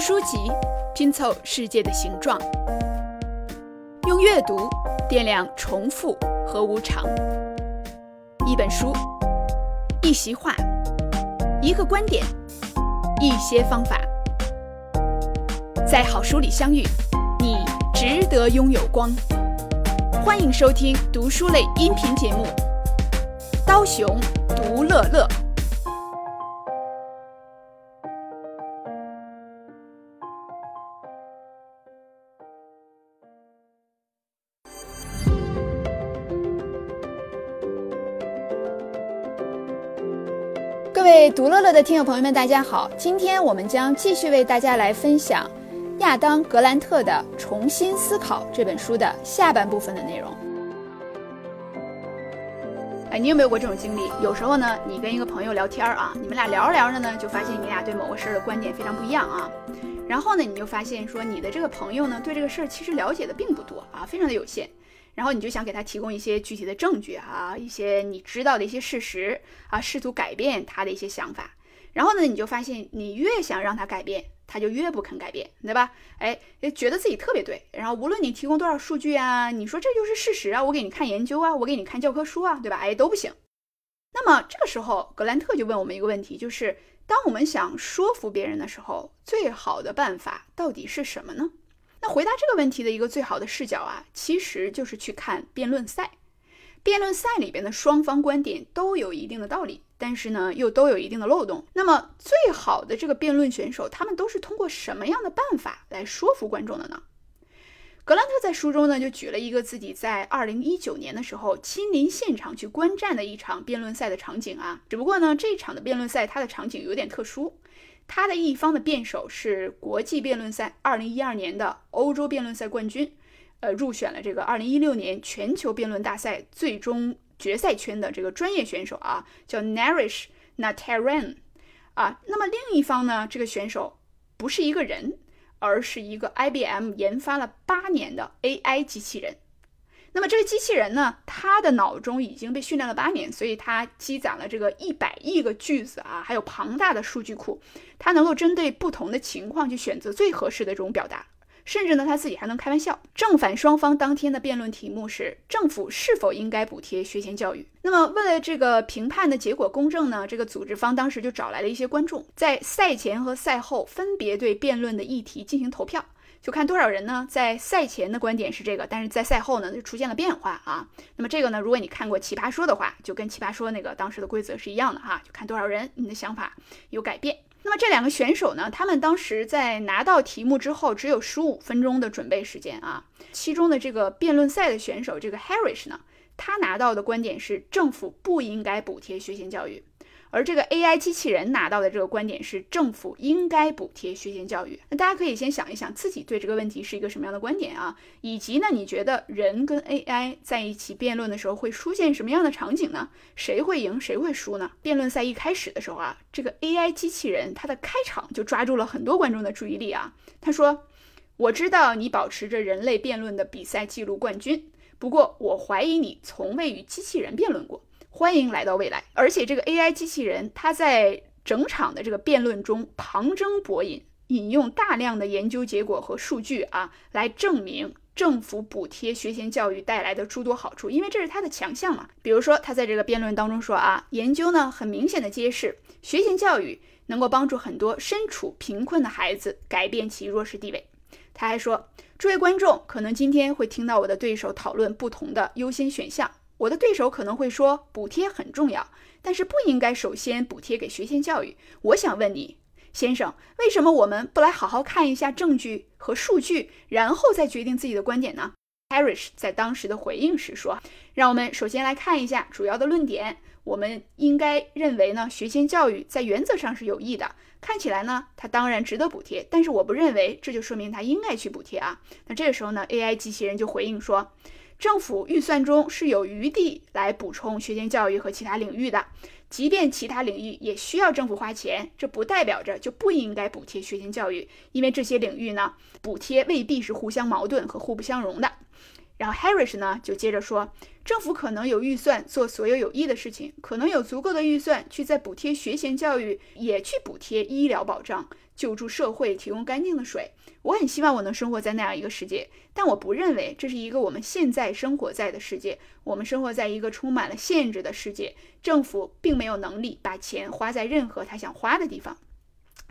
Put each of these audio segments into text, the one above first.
书籍拼凑世界的形状，用阅读掂量重复和无常。一本书，一席话，一个观点，一些方法，在好书里相遇，你值得拥有光。欢迎收听读书类音频节目《刀熊读乐乐》。位读乐乐的听友朋友们，大家好！今天我们将继续为大家来分享亚当·格兰特的《重新思考》这本书的下半部分的内容。哎，你有没有过这种经历？有时候呢，你跟一个朋友聊天啊，你们俩聊着聊着呢，就发现你俩对某个事儿的观点非常不一样啊。然后呢，你就发现说，你的这个朋友呢，对这个事儿其实了解的并不多啊，非常的有限。然后你就想给他提供一些具体的证据啊，一些你知道的一些事实啊，试图改变他的一些想法。然后呢，你就发现你越想让他改变，他就越不肯改变，对吧？哎，觉得自己特别对。然后无论你提供多少数据啊，你说这就是事实啊，我给你看研究啊，我给你看教科书啊，对吧？哎，都不行。那么这个时候，格兰特就问我们一个问题，就是当我们想说服别人的时候，最好的办法到底是什么呢？那回答这个问题的一个最好的视角啊，其实就是去看辩论赛。辩论赛里边的双方观点都有一定的道理，但是呢，又都有一定的漏洞。那么，最好的这个辩论选手，他们都是通过什么样的办法来说服观众的呢？格兰特在书中呢，就举了一个自己在二零一九年的时候亲临现场去观战的一场辩论赛的场景啊。只不过呢，这场的辩论赛它的场景有点特殊。他的一方的辩手是国际辩论赛二零一二年的欧洲辩论赛冠军，呃，入选了这个二零一六年全球辩论大赛最终决赛圈的这个专业选手啊，叫 Narish Nataran，啊。那么另一方呢，这个选手不是一个人，而是一个 IBM 研发了八年的 AI 机器人。那么这个机器人呢，它的脑中已经被训练了八年，所以它积攒了这个一百亿个句子啊，还有庞大的数据库，它能够针对不同的情况去选择最合适的这种表达，甚至呢，他自己还能开玩笑。正反双方当天的辩论题目是政府是否应该补贴学前教育。那么为了这个评判的结果公正呢，这个组织方当时就找来了一些观众，在赛前和赛后分别对辩论的议题进行投票。就看多少人呢？在赛前的观点是这个，但是在赛后呢就出现了变化啊。那么这个呢，如果你看过《奇葩说》的话，就跟《奇葩说》那个当时的规则是一样的哈。就看多少人，你的想法有改变。那么这两个选手呢，他们当时在拿到题目之后，只有十五分钟的准备时间啊。其中的这个辩论赛的选手这个 Harris 呢，他拿到的观点是政府不应该补贴学前教育。而这个 AI 机器人拿到的这个观点是政府应该补贴学前教育。那大家可以先想一想自己对这个问题是一个什么样的观点啊？以及呢，你觉得人跟 AI 在一起辩论的时候会出现什么样的场景呢？谁会赢，谁会输呢？辩论赛一开始的时候啊，这个 AI 机器人它的开场就抓住了很多观众的注意力啊。他说：“我知道你保持着人类辩论的比赛记录冠军，不过我怀疑你从未与机器人辩论过。”欢迎来到未来，而且这个 AI 机器人，它在整场的这个辩论中旁征博引，引用大量的研究结果和数据啊，来证明政府补贴学前教育带来的诸多好处，因为这是它的强项嘛。比如说，他在这个辩论当中说啊，研究呢很明显的揭示，学前教育能够帮助很多身处贫困的孩子改变其弱势地位。他还说，诸位观众可能今天会听到我的对手讨论不同的优先选项。我的对手可能会说，补贴很重要，但是不应该首先补贴给学前教育。我想问你，先生，为什么我们不来好好看一下证据和数据，然后再决定自己的观点呢？Harris 在当时的回应时说：“让我们首先来看一下主要的论点。我们应该认为呢，学前教育在原则上是有益的。看起来呢，它当然值得补贴，但是我不认为这就说明它应该去补贴啊。那这个时候呢，AI 机器人就回应说。”政府预算中是有余地来补充学前教育和其他领域的，即便其他领域也需要政府花钱，这不代表着就不应该补贴学前教育，因为这些领域呢，补贴未必是互相矛盾和互不相容的。然后 Harris 呢就接着说，政府可能有预算做所有有益的事情，可能有足够的预算去在补贴学前教育，也去补贴医疗保障。救助社会，提供干净的水。我很希望我能生活在那样一个世界，但我不认为这是一个我们现在生活在的世界。我们生活在一个充满了限制的世界，政府并没有能力把钱花在任何他想花的地方。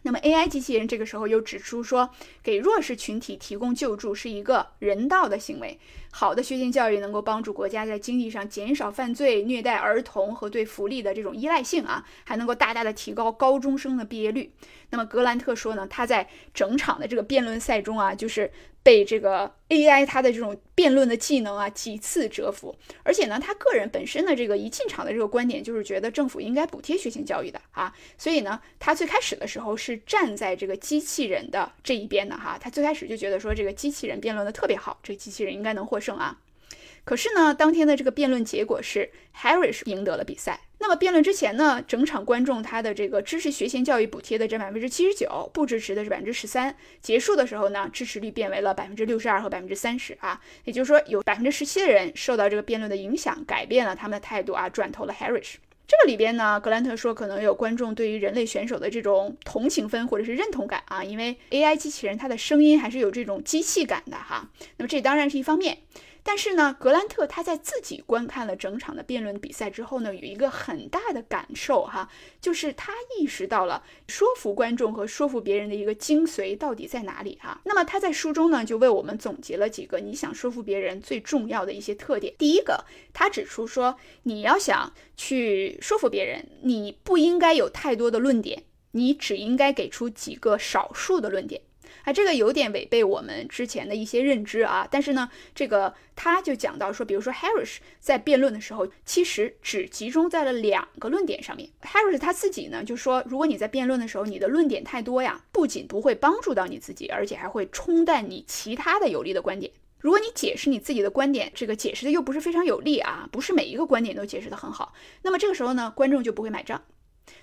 那么 AI 机器人这个时候又指出说，给弱势群体提供救助是一个人道的行为。好的学前教育能够帮助国家在经济上减少犯罪、虐待儿童和对福利的这种依赖性啊，还能够大大的提高高中生的毕业率。那么格兰特说呢，他在整场的这个辩论赛中啊，就是。被这个 AI 它的这种辩论的技能啊几次折服，而且呢，他个人本身的这个一进场的这个观点就是觉得政府应该补贴学前教育的啊，所以呢，他最开始的时候是站在这个机器人的这一边的哈，他最开始就觉得说这个机器人辩论的特别好，这个机器人应该能获胜啊。可是呢，当天的这个辩论结果是 Harris 赢得了比赛。那么辩论之前呢，整场观众他的这个支持学前教育补贴的这百分之七十九，不支持的是百分之十三。结束的时候呢，支持率变为了百分之六十二和百分之三十啊，也就是说有百分之十七的人受到这个辩论的影响，改变了他们的态度啊，转投了 Harris。这个里边呢，格兰特说可能有观众对于人类选手的这种同情分或者是认同感啊，因为 AI 机器人它的声音还是有这种机器感的哈。那么这当然是一方面。但是呢，格兰特他在自己观看了整场的辩论比赛之后呢，有一个很大的感受哈，就是他意识到了说服观众和说服别人的一个精髓到底在哪里哈。那么他在书中呢，就为我们总结了几个你想说服别人最重要的一些特点。第一个，他指出说，你要想去说服别人，你不应该有太多的论点，你只应该给出几个少数的论点。啊，这个有点违背我们之前的一些认知啊。但是呢，这个他就讲到说，比如说 Harris 在辩论的时候，其实只集中在了两个论点上面。Harris 他自己呢就说，如果你在辩论的时候，你的论点太多呀，不仅不会帮助到你自己，而且还会冲淡你其他的有利的观点。如果你解释你自己的观点，这个解释的又不是非常有力啊，不是每一个观点都解释的很好，那么这个时候呢，观众就不会买账。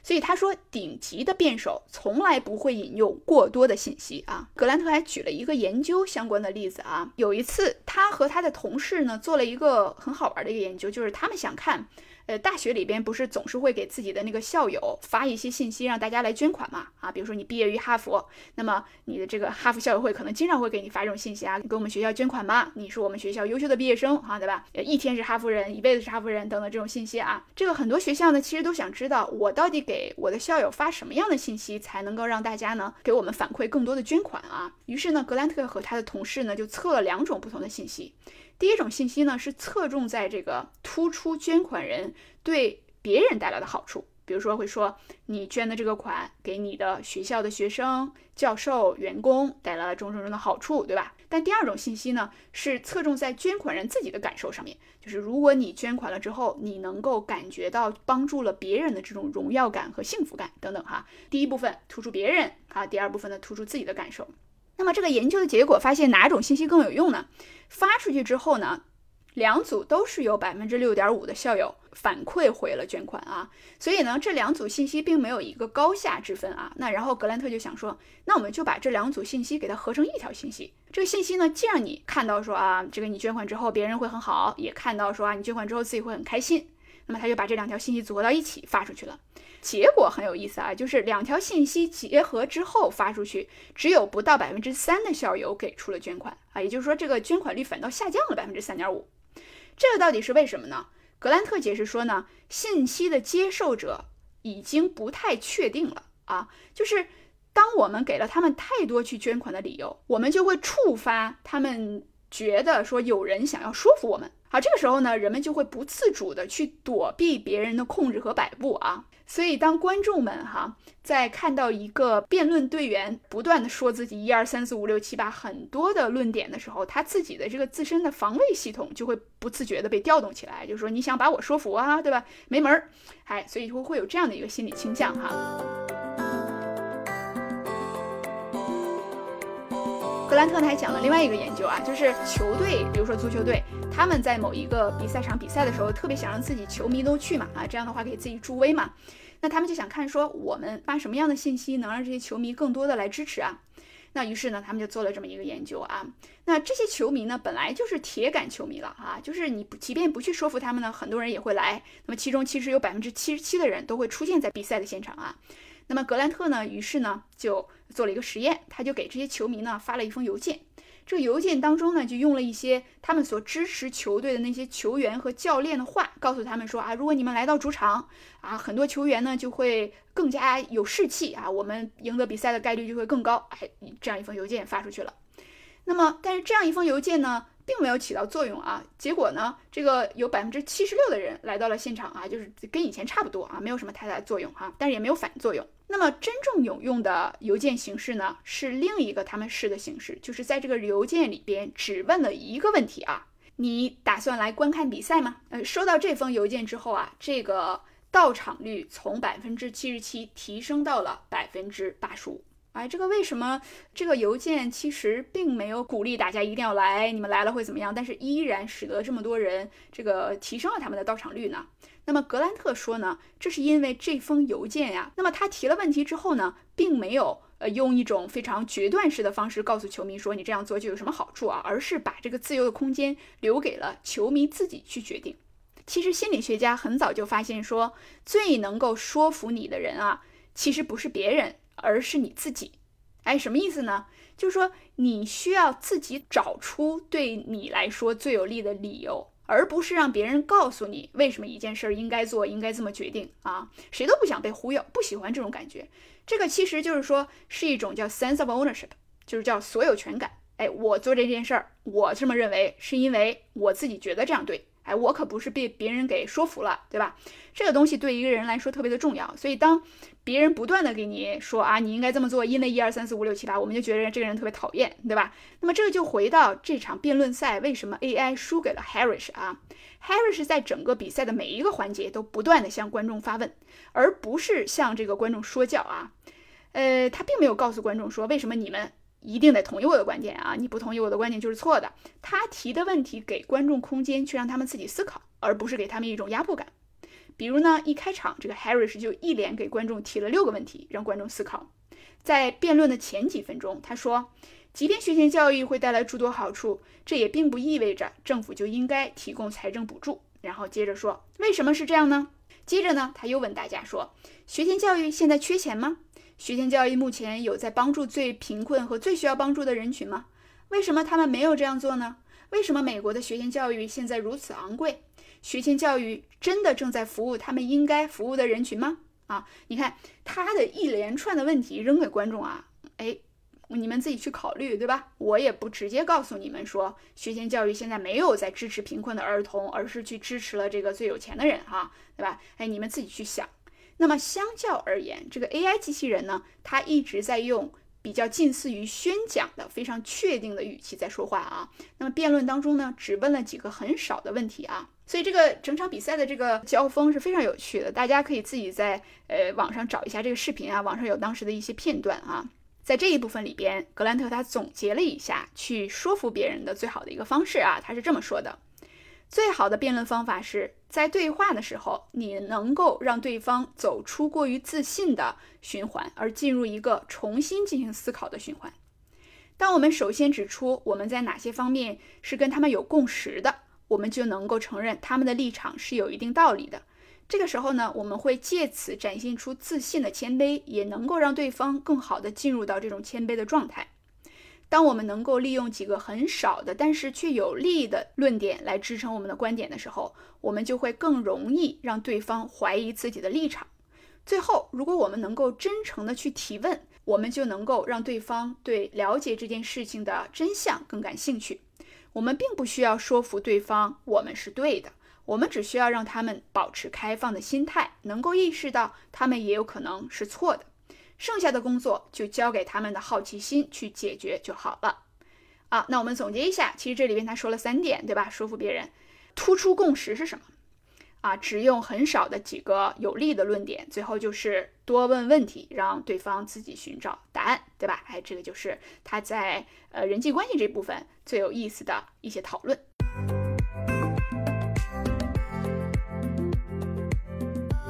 所以他说，顶级的辩手从来不会引用过多的信息啊。格兰特还举了一个研究相关的例子啊。有一次，他和他的同事呢做了一个很好玩的一个研究，就是他们想看。呃，大学里边不是总是会给自己的那个校友发一些信息，让大家来捐款嘛？啊，比如说你毕业于哈佛，那么你的这个哈佛校友会可能经常会给你发这种信息啊，给我们学校捐款吗，你是我们学校优秀的毕业生啊，对吧？一天是哈佛人，一辈子是哈佛人等等这种信息啊，这个很多学校呢其实都想知道，我到底给我的校友发什么样的信息，才能够让大家呢给我们反馈更多的捐款啊？于是呢，格兰特和他的同事呢就测了两种不同的信息。第一种信息呢，是侧重在这个突出捐款人对别人带来的好处，比如说会说你捐的这个款给你的学校的学生、教授、员工带来了种种种的好处，对吧？但第二种信息呢，是侧重在捐款人自己的感受上面，就是如果你捐款了之后，你能够感觉到帮助了别人的这种荣耀感和幸福感等等哈。第一部分突出别人啊，第二部分呢突出自己的感受。那么这个研究的结果发现哪种信息更有用呢？发出去之后呢，两组都是有百分之六点五的校友反馈回了捐款啊，所以呢这两组信息并没有一个高下之分啊。那然后格兰特就想说，那我们就把这两组信息给它合成一条信息。这个信息呢，既让你看到说啊，这个你捐款之后别人会很好，也看到说啊你捐款之后自己会很开心。那么他就把这两条信息组合到一起发出去了。结果很有意思啊，就是两条信息结合之后发出去，只有不到百分之三的校友给出了捐款啊，也就是说这个捐款率反倒下降了百分之三点五。这个到底是为什么呢？格兰特解释说呢，信息的接受者已经不太确定了啊，就是当我们给了他们太多去捐款的理由，我们就会触发他们觉得说有人想要说服我们。好，这个时候呢，人们就会不自主的去躲避别人的控制和摆布啊。所以，当观众们哈在看到一个辩论队员不断的说自己一二三四五六七八很多的论点的时候，他自己的这个自身的防卫系统就会不自觉的被调动起来，就是说你想把我说服啊，对吧？没门儿，哎，所以会会有这样的一个心理倾向哈。格兰特呢还讲了另外一个研究啊，就是球队，比如说足球队，他们在某一个比赛场比赛的时候，特别想让自己球迷都去嘛，啊，这样的话给自己助威嘛。那他们就想看说，我们发什么样的信息能让这些球迷更多的来支持啊？那于是呢，他们就做了这么一个研究啊。那这些球迷呢，本来就是铁杆球迷了啊，就是你即便不去说服他们呢，很多人也会来。那么其中其实有百分之七十七的人都会出现在比赛的现场啊。那么格兰特呢，于是呢就做了一个实验，他就给这些球迷呢发了一封邮件。这个邮件当中呢，就用了一些他们所支持球队的那些球员和教练的话，告诉他们说啊，如果你们来到主场啊，很多球员呢就会更加有士气啊，我们赢得比赛的概率就会更高。哎，这样一封邮件发出去了。那么，但是这样一封邮件呢？并没有起到作用啊！结果呢，这个有百分之七十六的人来到了现场啊，就是跟以前差不多啊，没有什么太大的作用哈，但是也没有反作用。那么真正有用的邮件形式呢，是另一个他们试的形式，就是在这个邮件里边只问了一个问题啊：你打算来观看比赛吗？呃，收到这封邮件之后啊，这个到场率从百分之七十七提升到了百分之八十五。哎，这个为什么这个邮件其实并没有鼓励大家一定要来？你们来了会怎么样？但是依然使得这么多人这个提升了他们的到场率呢？那么格兰特说呢，这是因为这封邮件呀。那么他提了问题之后呢，并没有呃用一种非常决断式的方式告诉球迷说你这样做就有什么好处啊，而是把这个自由的空间留给了球迷自己去决定。其实心理学家很早就发现说，最能够说服你的人啊，其实不是别人。而是你自己，哎，什么意思呢？就是说你需要自己找出对你来说最有利的理由，而不是让别人告诉你为什么一件事儿应该做，应该这么决定啊！谁都不想被忽悠，不喜欢这种感觉。这个其实就是说是一种叫 sense of ownership，就是叫所有权感。哎，我做这件事儿，我这么认为，是因为我自己觉得这样对。哎，我可不是被别人给说服了，对吧？这个东西对一个人来说特别的重要，所以当别人不断的给你说啊，你应该这么做，因为一二三四五六七八，我们就觉得这个人特别讨厌，对吧？那么这个就回到这场辩论赛，为什么 AI 输给了 Harris 啊？Harris 在整个比赛的每一个环节都不断的向观众发问，而不是向这个观众说教啊。呃，他并没有告诉观众说为什么你们。一定得同意我的观点啊！你不同意我的观点就是错的。他提的问题给观众空间，去让他们自己思考，而不是给他们一种压迫感。比如呢，一开场这个 Harris 就一连给观众提了六个问题，让观众思考。在辩论的前几分钟，他说，即便学前教育会带来诸多好处，这也并不意味着政府就应该提供财政补助。然后接着说，为什么是这样呢？接着呢，他又问大家说，学前教育现在缺钱吗？学前教育目前有在帮助最贫困和最需要帮助的人群吗？为什么他们没有这样做呢？为什么美国的学前教育现在如此昂贵？学前教育真的正在服务他们应该服务的人群吗？啊，你看他的一连串的问题扔给观众啊，哎，你们自己去考虑，对吧？我也不直接告诉你们说学前教育现在没有在支持贫困的儿童，而是去支持了这个最有钱的人，哈，对吧？哎，你们自己去想。那么相较而言，这个 AI 机器人呢，它一直在用比较近似于宣讲的非常确定的语气在说话啊。那么辩论当中呢，只问了几个很少的问题啊，所以这个整场比赛的这个交锋是非常有趣的。大家可以自己在呃网上找一下这个视频啊，网上有当时的一些片段啊。在这一部分里边，格兰特他总结了一下去说服别人的最好的一个方式啊，他是这么说的。最好的辩论方法是在对话的时候，你能够让对方走出过于自信的循环，而进入一个重新进行思考的循环。当我们首先指出我们在哪些方面是跟他们有共识的，我们就能够承认他们的立场是有一定道理的。这个时候呢，我们会借此展现出自信的谦卑，也能够让对方更好的进入到这种谦卑的状态。当我们能够利用几个很少的，但是却有力的论点来支撑我们的观点的时候，我们就会更容易让对方怀疑自己的立场。最后，如果我们能够真诚的去提问，我们就能够让对方对了解这件事情的真相更感兴趣。我们并不需要说服对方我们是对的，我们只需要让他们保持开放的心态，能够意识到他们也有可能是错的。剩下的工作就交给他们的好奇心去解决就好了。啊，那我们总结一下，其实这里边他说了三点，对吧？说服别人，突出共识是什么？啊，只用很少的几个有力的论点，最后就是多问问题，让对方自己寻找答案，对吧？哎，这个就是他在呃人际关系这部分最有意思的一些讨论。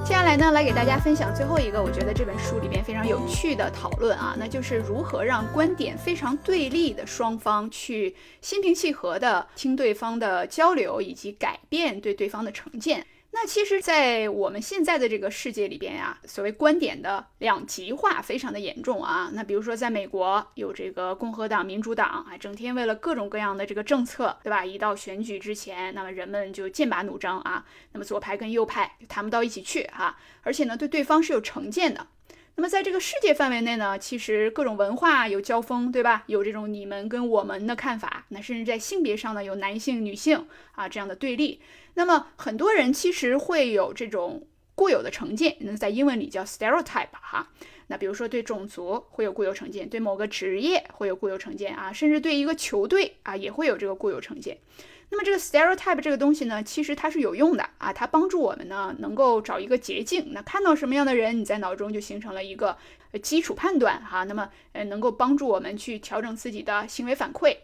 接下来呢，来给大家分享最后一个我觉得这本书里边非常有趣的讨论啊，那就是如何让观点非常对立的双方去心平气和的听对方的交流，以及改变对对方的成见。那其实，在我们现在的这个世界里边呀，所谓观点的两极化非常的严重啊。那比如说，在美国有这个共和党、民主党啊，整天为了各种各样的这个政策，对吧？一到选举之前，那么人们就剑拔弩张啊。那么左派跟右派就谈不到一起去哈，而且呢，对对方是有成见的。那么在这个世界范围内呢，其实各种文化有交锋，对吧？有这种你们跟我们的看法，那甚至在性别上呢，有男性、女性啊这样的对立。那么很多人其实会有这种固有的成见，那在英文里叫 stereotype 哈。那比如说对种族会有固有成见，对某个职业会有固有成见啊，甚至对一个球队啊也会有这个固有成见。那么这个 stereotype 这个东西呢，其实它是有用的啊，它帮助我们呢能够找一个捷径。那看到什么样的人，你在脑中就形成了一个基础判断哈。那么呃能够帮助我们去调整自己的行为反馈。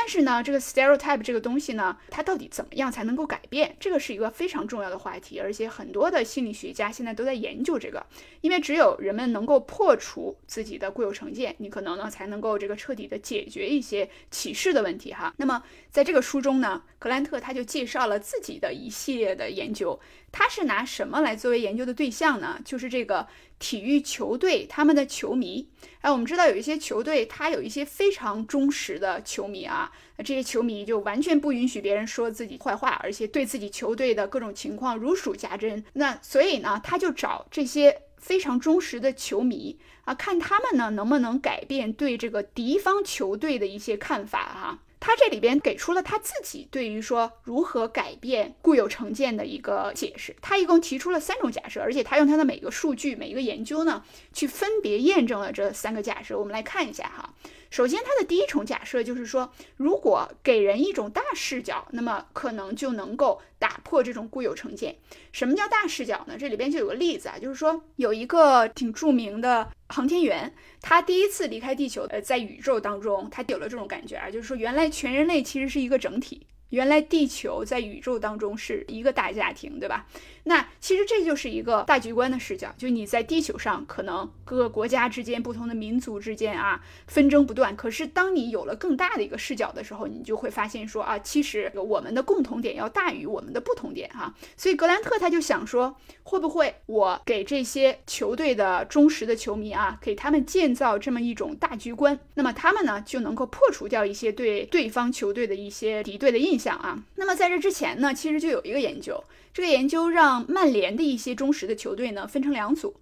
但是呢，这个 stereotype 这个东西呢，它到底怎么样才能够改变？这个是一个非常重要的话题，而且很多的心理学家现在都在研究这个。因为只有人们能够破除自己的固有成见，你可能呢才能够这个彻底的解决一些歧视的问题哈。那么在这个书中呢，格兰特他就介绍了自己的一系列的研究。他是拿什么来作为研究的对象呢？就是这个体育球队他们的球迷。哎，我们知道有一些球队，他有一些非常忠实的球迷啊，这些球迷就完全不允许别人说自己坏话，而且对自己球队的各种情况如数家珍。那所以呢，他就找这些非常忠实的球迷啊，看他们呢能不能改变对这个敌方球队的一些看法哈。他这里边给出了他自己对于说如何改变固有成见的一个解释。他一共提出了三种假设，而且他用他的每一个数据、每一个研究呢，去分别验证了这三个假设。我们来看一下哈。首先，它的第一重假设就是说，如果给人一种大视角，那么可能就能够打破这种固有成见。什么叫大视角呢？这里边就有个例子啊，就是说有一个挺著名的航天员，他第一次离开地球，呃，在宇宙当中，他有了这种感觉啊，就是说原来全人类其实是一个整体。原来地球在宇宙当中是一个大家庭，对吧？那其实这就是一个大局观的视角，就你在地球上可能各个国家之间、不同的民族之间啊纷争不断，可是当你有了更大的一个视角的时候，你就会发现说啊，其实我们的共同点要大于我们的不同点哈。所以格兰特他就想说，会不会我给这些球队的忠实的球迷啊，给他们建造这么一种大局观，那么他们呢就能够破除掉一些对对方球队的一些敌对的印。想啊，那么在这之前呢，其实就有一个研究，这个研究让曼联的一些忠实的球队呢分成两组，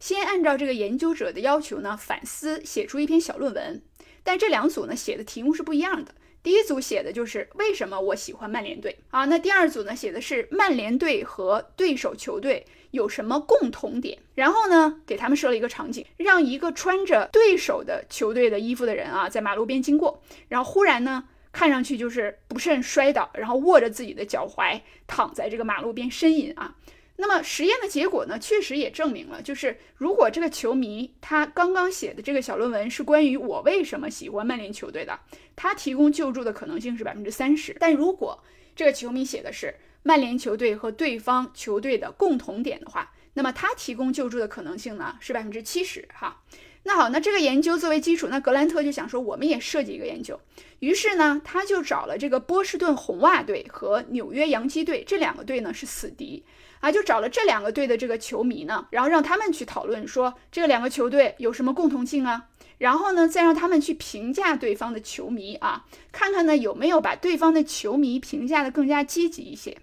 先按照这个研究者的要求呢反思写出一篇小论文，但这两组呢写的题目是不一样的。第一组写的就是为什么我喜欢曼联队啊，那第二组呢写的是曼联队和对手球队有什么共同点，然后呢给他们设了一个场景，让一个穿着对手的球队的衣服的人啊在马路边经过，然后忽然呢。看上去就是不慎摔倒，然后握着自己的脚踝躺在这个马路边呻吟啊。那么实验的结果呢，确实也证明了，就是如果这个球迷他刚刚写的这个小论文是关于我为什么喜欢曼联球队的，他提供救助的可能性是百分之三十。但如果这个球迷写的是曼联球队和对方球队的共同点的话，那么他提供救助的可能性呢是百分之七十哈。那好，那这个研究作为基础，那格兰特就想说，我们也设计一个研究。于是呢，他就找了这个波士顿红袜队和纽约洋基队这两个队呢是死敌啊，就找了这两个队的这个球迷呢，然后让他们去讨论说这两个球队有什么共同性啊，然后呢再让他们去评价对方的球迷啊，看看呢有没有把对方的球迷评价的更加积极一些。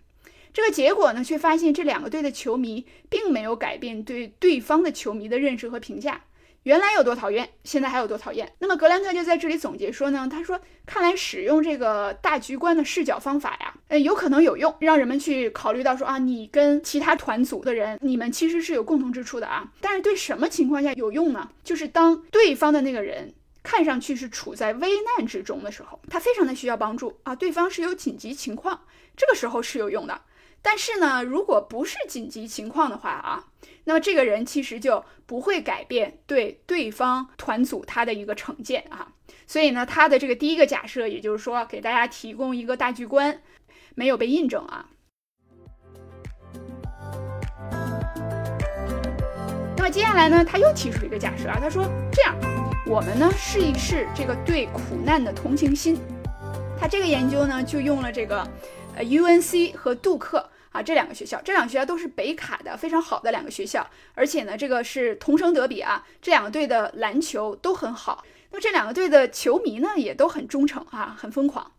这个结果呢，却发现这两个队的球迷并没有改变对对方的球迷的认识和评价。原来有多讨厌，现在还有多讨厌。那么格兰特就在这里总结说呢，他说，看来使用这个大局观的视角方法呀，呃，有可能有用，让人们去考虑到说啊，你跟其他团组的人，你们其实是有共同之处的啊。但是对什么情况下有用呢？就是当对方的那个人看上去是处在危难之中的时候，他非常的需要帮助啊，对方是有紧急情况，这个时候是有用的。但是呢，如果不是紧急情况的话啊，那么这个人其实就不会改变对对方团组他的一个成见啊。所以呢，他的这个第一个假设，也就是说给大家提供一个大局观，没有被印证啊。那么接下来呢，他又提出一个假设啊，他说这样，我们呢试一试这个对苦难的同情心。他这个研究呢就用了这个 UNC 和杜克啊这两个学校，这两个学校都是北卡的非常好的两个学校，而且呢这个是同城德比啊，这两个队的篮球都很好，那么这两个队的球迷呢也都很忠诚啊，很疯狂。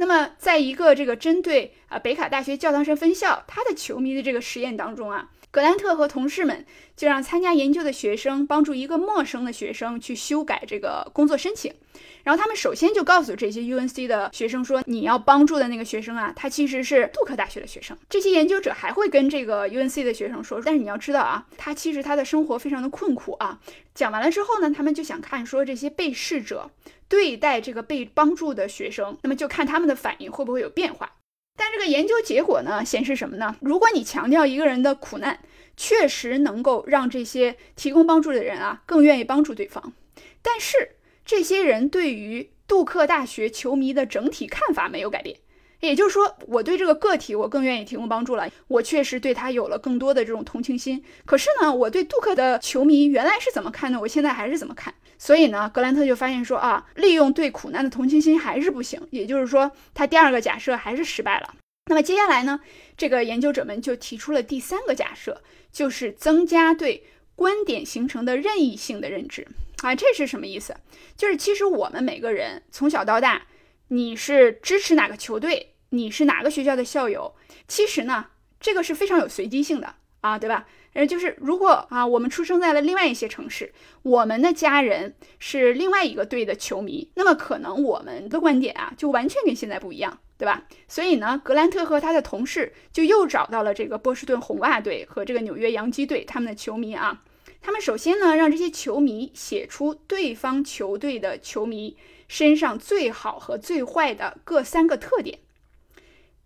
那么，在一个这个针对啊北卡大学教堂山分校他的球迷的这个实验当中啊，格兰特和同事们就让参加研究的学生帮助一个陌生的学生去修改这个工作申请。然后他们首先就告诉这些 UNC 的学生说，你要帮助的那个学生啊，他其实是杜克大学的学生。这些研究者还会跟这个 UNC 的学生说，但是你要知道啊，他其实他的生活非常的困苦啊。讲完了之后呢，他们就想看说这些被试者。对待这个被帮助的学生，那么就看他们的反应会不会有变化。但这个研究结果呢，显示什么呢？如果你强调一个人的苦难，确实能够让这些提供帮助的人啊更愿意帮助对方。但是这些人对于杜克大学球迷的整体看法没有改变。也就是说，我对这个个体我更愿意提供帮助了，我确实对他有了更多的这种同情心。可是呢，我对杜克的球迷原来是怎么看的，我现在还是怎么看。所以呢，格兰特就发现说啊，利用对苦难的同情心还是不行，也就是说，他第二个假设还是失败了。那么接下来呢，这个研究者们就提出了第三个假设，就是增加对观点形成的任意性的认知啊，这是什么意思？就是其实我们每个人从小到大。你是支持哪个球队？你是哪个学校的校友？其实呢，这个是非常有随机性的啊，对吧？呃，就是如果啊，我们出生在了另外一些城市，我们的家人是另外一个队的球迷，那么可能我们的观点啊，就完全跟现在不一样，对吧？所以呢，格兰特和他的同事就又找到了这个波士顿红袜队和这个纽约洋基队他们的球迷啊，他们首先呢，让这些球迷写出对方球队的球迷。身上最好和最坏的各三个特点，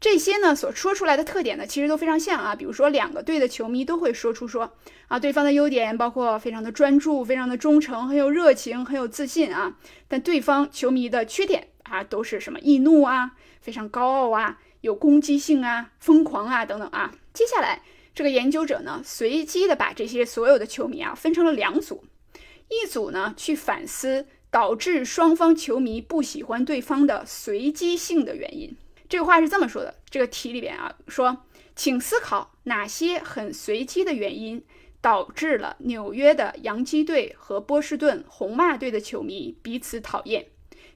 这些呢所说出来的特点呢，其实都非常像啊。比如说，两个队的球迷都会说出说啊，对方的优点包括非常的专注、非常的忠诚、很有热情、很有自信啊。但对方球迷的缺点啊，都是什么易怒啊、非常高傲啊、有攻击性啊、疯狂啊等等啊。接下来，这个研究者呢，随机的把这些所有的球迷啊分成了两组，一组呢去反思。导致双方球迷不喜欢对方的随机性的原因，这个话是这么说的。这个题里边啊，说，请思考哪些很随机的原因导致了纽约的洋基队和波士顿红袜队的球迷彼此讨厌。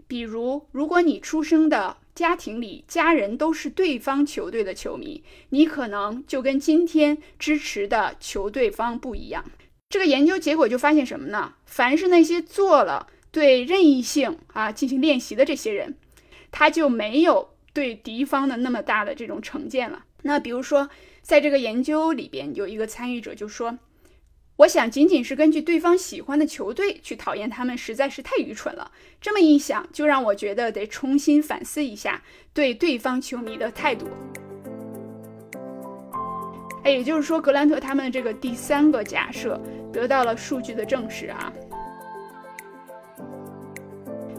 比如，如果你出生的家庭里家人都是对方球队的球迷，你可能就跟今天支持的球队方不一样。这个研究结果就发现什么呢？凡是那些做了。对任意性啊进行练习的这些人，他就没有对敌方的那么大的这种成见了。那比如说，在这个研究里边，有一个参与者就说：“我想仅仅是根据对方喜欢的球队去讨厌他们，实在是太愚蠢了。这么一想，就让我觉得得重新反思一下对对方球迷的态度。”哎，也就是说，格兰特他们这个第三个假设得到了数据的证实啊。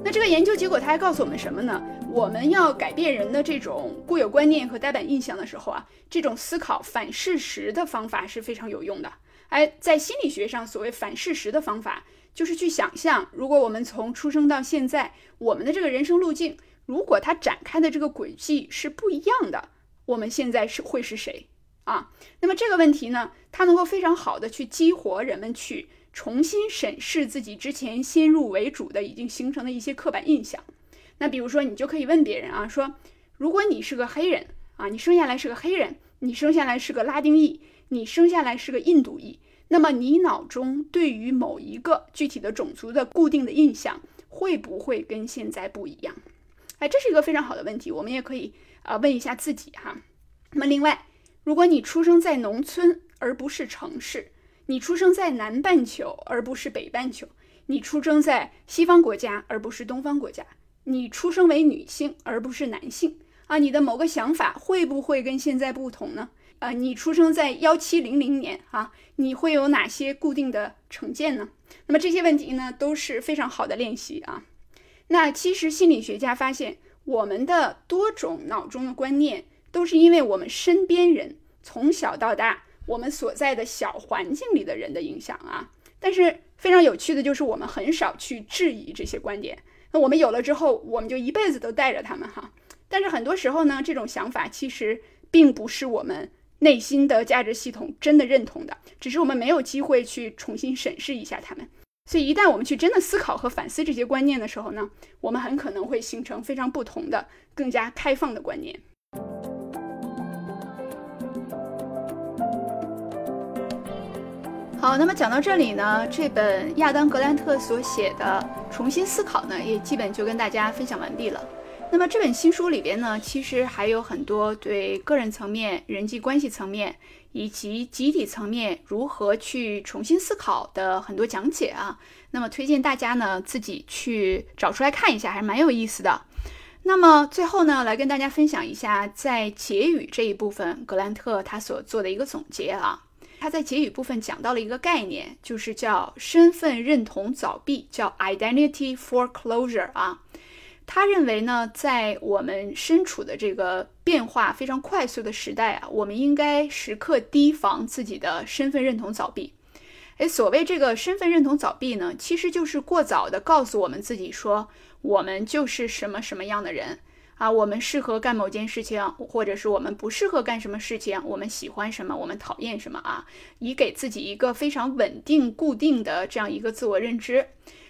那这个研究结果，他还告诉我们什么呢？我们要改变人的这种固有观念和呆板印象的时候啊，这种思考反事实的方法是非常有用的。哎，在心理学上，所谓反事实的方法，就是去想象，如果我们从出生到现在，我们的这个人生路径，如果它展开的这个轨迹是不一样的，我们现在是会是谁啊？那么这个问题呢，它能够非常好的去激活人们去。重新审视自己之前先入为主的已经形成的一些刻板印象。那比如说，你就可以问别人啊，说如果你是个黑人啊，你生下来是个黑人，你生下来是个拉丁裔，你生下来是个印度裔，那么你脑中对于某一个具体的种族的固定的印象会不会跟现在不一样？哎，这是一个非常好的问题，我们也可以啊问一下自己哈。那么另外，如果你出生在农村而不是城市。你出生在南半球而不是北半球，你出生在西方国家而不是东方国家，你出生为女性而不是男性啊，你的某个想法会不会跟现在不同呢？啊，你出生在幺七零零年啊，你会有哪些固定的成见呢？那么这些问题呢都是非常好的练习啊。那其实心理学家发现，我们的多种脑中的观念都是因为我们身边人从小到大。我们所在的小环境里的人的影响啊，但是非常有趣的就是，我们很少去质疑这些观点。那我们有了之后，我们就一辈子都带着他们哈。但是很多时候呢，这种想法其实并不是我们内心的价值系统真的认同的，只是我们没有机会去重新审视一下他们。所以一旦我们去真的思考和反思这些观念的时候呢，我们很可能会形成非常不同的、更加开放的观念。好，那么讲到这里呢，这本亚当·格兰特所写的《重新思考》呢，也基本就跟大家分享完毕了。那么这本新书里边呢，其实还有很多对个人层面、人际关系层面以及集体层面如何去重新思考的很多讲解啊。那么推荐大家呢自己去找出来看一下，还是蛮有意思的。那么最后呢，来跟大家分享一下在结语这一部分，格兰特他所做的一个总结啊。他在结语部分讲到了一个概念，就是叫身份认同早闭，叫 identity foreclosure 啊。他认为呢，在我们身处的这个变化非常快速的时代啊，我们应该时刻提防自己的身份认同早闭。诶，所谓这个身份认同早闭呢，其实就是过早的告诉我们自己说，我们就是什么什么样的人。啊，我们适合干某件事情，或者是我们不适合干什么事情，我们喜欢什么，我们讨厌什么啊？以给自己一个非常稳定、固定的这样一个自我认知。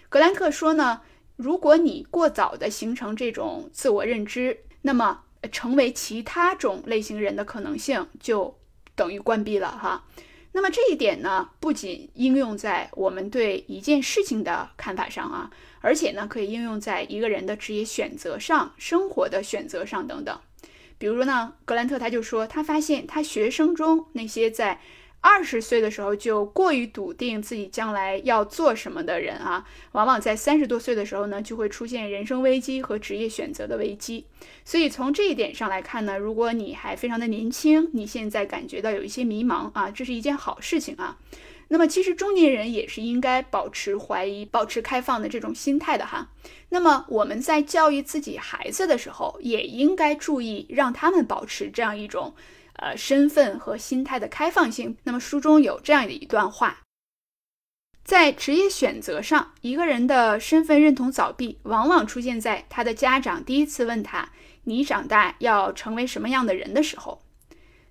格兰特说呢，如果你过早的形成这种自我认知，那么成为其他种类型人的可能性就等于关闭了哈。那么这一点呢，不仅应用在我们对一件事情的看法上啊。而且呢，可以应用在一个人的职业选择上、生活的选择上等等。比如呢，格兰特他就说，他发现他学生中那些在二十岁的时候就过于笃定自己将来要做什么的人啊，往往在三十多岁的时候呢，就会出现人生危机和职业选择的危机。所以从这一点上来看呢，如果你还非常的年轻，你现在感觉到有一些迷茫啊，这是一件好事情啊。那么其实中年人也是应该保持怀疑、保持开放的这种心态的哈。那么我们在教育自己孩子的时候，也应该注意让他们保持这样一种呃身份和心态的开放性。那么书中有这样的一段话：在职业选择上，一个人的身份认同早闭，往往出现在他的家长第一次问他“你长大要成为什么样的人”的时候。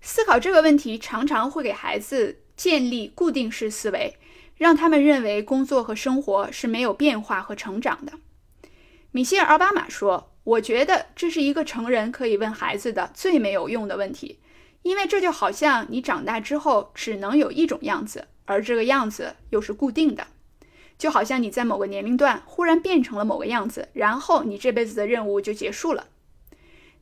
思考这个问题，常常会给孩子。建立固定式思维，让他们认为工作和生活是没有变化和成长的。米歇尔·奥巴马说：“我觉得这是一个成人可以问孩子的最没有用的问题，因为这就好像你长大之后只能有一种样子，而这个样子又是固定的，就好像你在某个年龄段忽然变成了某个样子，然后你这辈子的任务就结束了。”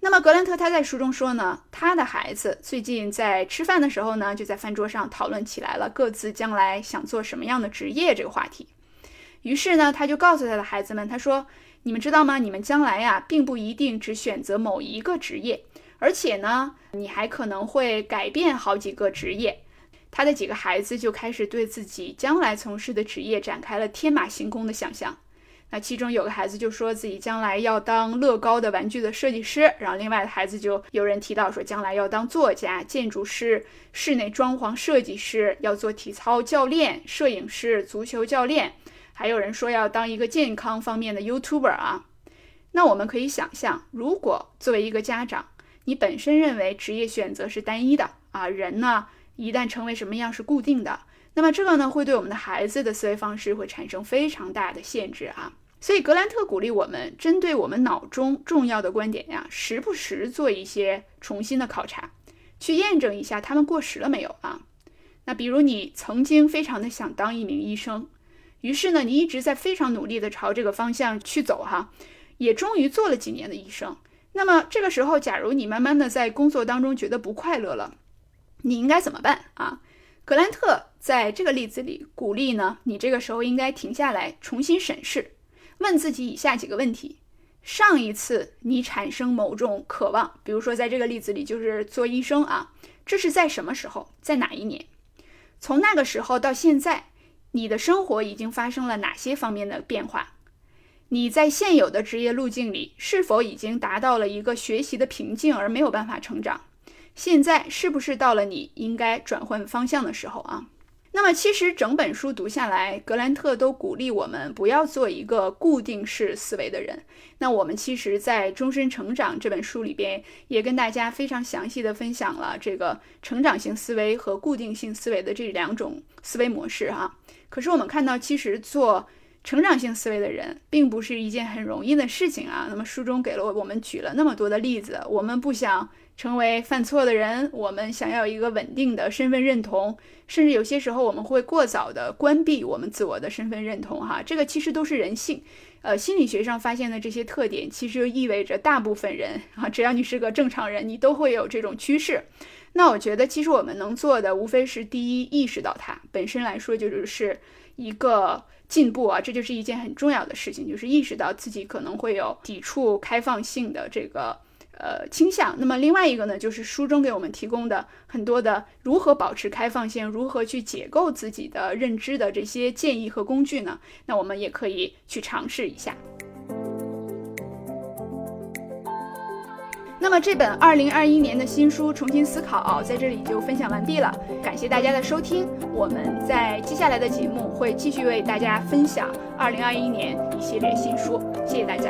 那么格兰特他在书中说呢，他的孩子最近在吃饭的时候呢，就在饭桌上讨论起来了各自将来想做什么样的职业这个话题。于是呢，他就告诉他的孩子们，他说：“你们知道吗？你们将来呀，并不一定只选择某一个职业，而且呢，你还可能会改变好几个职业。”他的几个孩子就开始对自己将来从事的职业展开了天马行空的想象。那其中有个孩子就说自己将来要当乐高的玩具的设计师，然后另外的孩子就有人提到说将来要当作家、建筑师、室内装潢设计师，要做体操教练、摄影师、足球教练，还有人说要当一个健康方面的 YouTuber 啊。那我们可以想象，如果作为一个家长，你本身认为职业选择是单一的啊，人呢一旦成为什么样是固定的。那么这个呢，会对我们的孩子的思维方式会产生非常大的限制啊。所以格兰特鼓励我们，针对我们脑中重要的观点呀，时不时做一些重新的考察，去验证一下他们过时了没有啊。那比如你曾经非常的想当一名医生，于是呢，你一直在非常努力的朝这个方向去走哈，也终于做了几年的医生。那么这个时候，假如你慢慢的在工作当中觉得不快乐了，你应该怎么办啊？格兰特在这个例子里鼓励呢，你这个时候应该停下来，重新审视，问自己以下几个问题：上一次你产生某种渴望，比如说在这个例子里就是做医生啊，这是在什么时候，在哪一年？从那个时候到现在，你的生活已经发生了哪些方面的变化？你在现有的职业路径里是否已经达到了一个学习的瓶颈而没有办法成长？现在是不是到了你应该转换方向的时候啊？那么，其实整本书读下来，格兰特都鼓励我们不要做一个固定式思维的人。那我们其实，在《终身成长》这本书里边，也跟大家非常详细的分享了这个成长型思维和固定性思维的这两种思维模式哈。可是我们看到，其实做成长性思维的人，并不是一件很容易的事情啊。那么书中给了我们举了那么多的例子，我们不想。成为犯错的人，我们想要一个稳定的身份认同，甚至有些时候我们会过早的关闭我们自我的身份认同，哈，这个其实都是人性。呃，心理学上发现的这些特点，其实就意味着大部分人啊，只要你是个正常人，你都会有这种趋势。那我觉得，其实我们能做的，无非是第一，意识到它本身来说就是一个进步啊，这就是一件很重要的事情，就是意识到自己可能会有抵触开放性的这个。呃，倾向。那么另外一个呢，就是书中给我们提供的很多的如何保持开放性，如何去解构自己的认知的这些建议和工具呢？那我们也可以去尝试一下。那么这本二零二一年的新书《重新思考》在这里就分享完毕了，感谢大家的收听。我们在接下来的节目会继续为大家分享二零二一年一系列新书，谢谢大家。